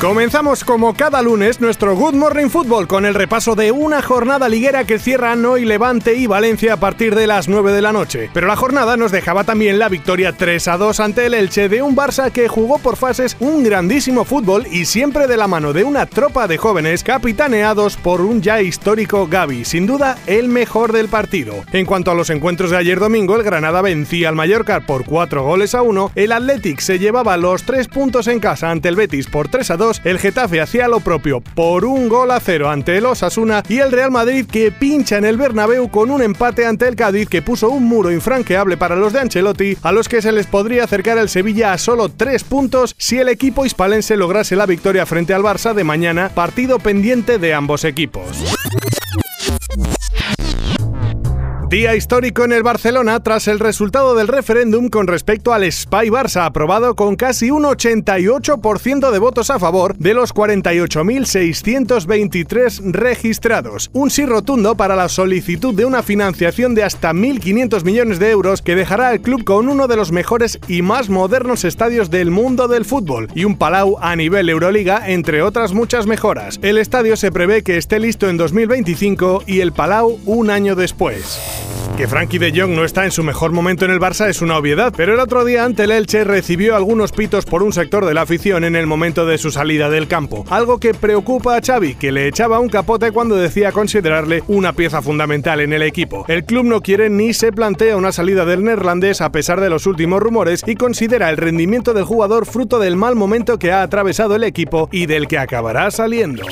Comenzamos como cada lunes nuestro Good Morning Football con el repaso de una jornada liguera que cierran hoy Levante y Valencia a partir de las 9 de la noche. Pero la jornada nos dejaba también la victoria 3 a 2 ante el Elche de un Barça que jugó por fases un grandísimo fútbol y siempre de la mano de una tropa de jóvenes capitaneados por un ya histórico Gaby, sin duda el mejor del partido. En cuanto a los encuentros de ayer domingo, el Granada vencía al Mallorca por 4 goles a 1, el Athletic se llevaba los 3 puntos en casa ante el Betis por 3 a 2 el Getafe hacía lo propio por un gol a cero ante el Osasuna y el Real Madrid que pincha en el Bernabéu con un empate ante el Cádiz que puso un muro infranqueable para los de Ancelotti, a los que se les podría acercar el Sevilla a solo tres puntos si el equipo hispalense lograse la victoria frente al Barça de mañana, partido pendiente de ambos equipos. Día histórico en el Barcelona tras el resultado del referéndum con respecto al Spy Barça aprobado con casi un 88% de votos a favor de los 48.623 registrados. Un sí rotundo para la solicitud de una financiación de hasta 1.500 millones de euros que dejará al club con uno de los mejores y más modernos estadios del mundo del fútbol y un Palau a nivel Euroliga entre otras muchas mejoras. El estadio se prevé que esté listo en 2025 y el Palau un año después. Que Frankie de Jong no está en su mejor momento en el Barça es una obviedad, pero el otro día ante el Elche recibió algunos pitos por un sector de la afición en el momento de su salida del campo, algo que preocupa a Xavi, que le echaba un capote cuando decía considerarle una pieza fundamental en el equipo. El club no quiere ni se plantea una salida del neerlandés a pesar de los últimos rumores y considera el rendimiento del jugador fruto del mal momento que ha atravesado el equipo y del que acabará saliendo.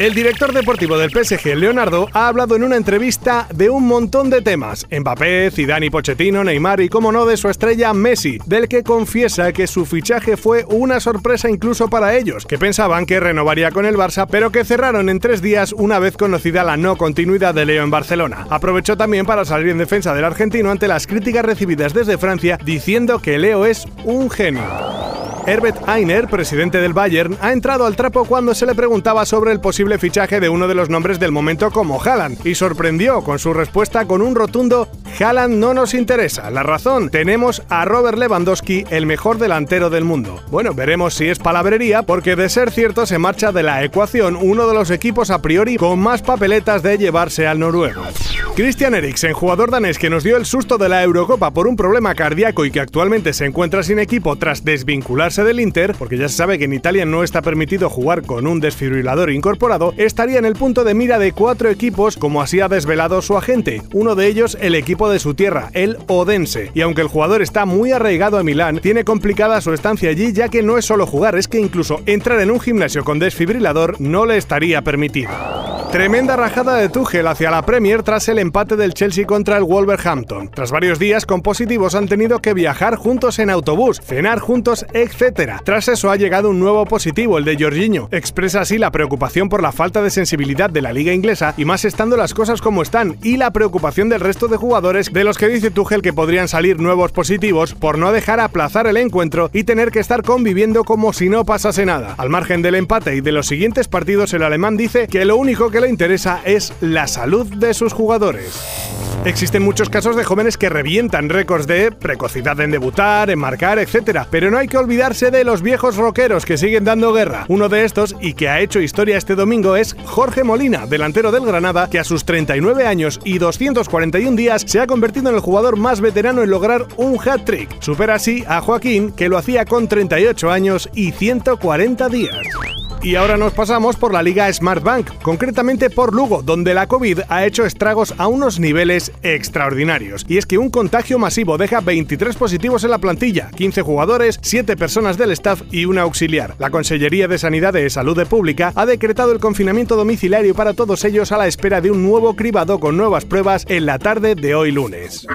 El director deportivo del PSG, Leonardo, ha hablado en una entrevista de un montón de temas. Mbappé, Zidane y Pochettino, Neymar y, como no, de su estrella Messi, del que confiesa que su fichaje fue una sorpresa incluso para ellos, que pensaban que renovaría con el Barça, pero que cerraron en tres días una vez conocida la no continuidad de Leo en Barcelona. Aprovechó también para salir en defensa del argentino ante las críticas recibidas desde Francia, diciendo que Leo es un genio. Herbert Einer, presidente del Bayern, ha entrado al trapo cuando se le preguntaba sobre el posible fichaje de uno de los nombres del momento como Haaland y sorprendió con su respuesta con un rotundo Haaland no nos interesa. La razón, tenemos a Robert Lewandowski, el mejor delantero del mundo. Bueno, veremos si es palabrería porque de ser cierto se marcha de la ecuación uno de los equipos a priori con más papeletas de llevarse al noruego. Christian Eriksen, jugador danés que nos dio el susto de la Eurocopa por un problema cardíaco y que actualmente se encuentra sin equipo tras desvincularse del Inter, porque ya se sabe que en Italia no está permitido jugar con un desfibrilador incorporado, estaría en el punto de mira de cuatro equipos como así ha desvelado su agente, uno de ellos el equipo de su tierra, el Odense. Y aunque el jugador está muy arraigado a Milán, tiene complicada su estancia allí ya que no es solo jugar, es que incluso entrar en un gimnasio con desfibrilador no le estaría permitido. Tremenda rajada de Tuchel hacia la Premier tras el empate del Chelsea contra el Wolverhampton. Tras varios días con positivos han tenido que viajar juntos en autobús, cenar juntos, etc. Tras eso ha llegado un nuevo positivo, el de Jorginho. Expresa así la preocupación por la falta de sensibilidad de la liga inglesa y más estando las cosas como están y la preocupación del resto de jugadores de los que dice Tuchel que podrían salir nuevos positivos por no dejar aplazar el encuentro y tener que estar conviviendo como si no pasase nada. Al margen del empate y de los siguientes partidos el alemán dice que lo único que le interesa es la salud de sus jugadores. Existen muchos casos de jóvenes que revientan récords de precocidad en debutar, en marcar, etc. Pero no hay que olvidarse de los viejos rockeros que siguen dando guerra. Uno de estos, y que ha hecho historia este domingo, es Jorge Molina, delantero del Granada, que a sus 39 años y 241 días se ha convertido en el jugador más veterano en lograr un hat-trick. Supera así a Joaquín, que lo hacía con 38 años y 140 días. Y ahora nos pasamos por la Liga Smartbank, concretamente por Lugo, donde la COVID ha hecho estragos a unos niveles extraordinarios. Y es que un contagio masivo deja 23 positivos en la plantilla, 15 jugadores, 7 personas del staff y una auxiliar. La Consellería de Sanidad y Salud Pública ha decretado el confinamiento domiciliario para todos ellos a la espera de un nuevo cribado con nuevas pruebas en la tarde de hoy lunes.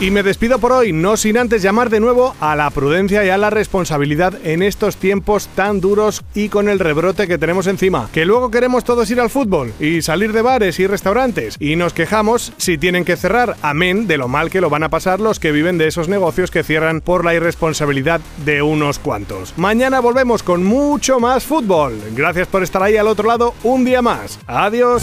Y me despido por hoy, no sin antes llamar de nuevo a la prudencia y a la responsabilidad en estos tiempos tan duros y con el rebrote que tenemos encima. Que luego queremos todos ir al fútbol y salir de bares y restaurantes y nos quejamos si tienen que cerrar, amén de lo mal que lo van a pasar los que viven de esos negocios que cierran por la irresponsabilidad de unos cuantos. Mañana volvemos con mucho más fútbol. Gracias por estar ahí al otro lado un día más. Adiós.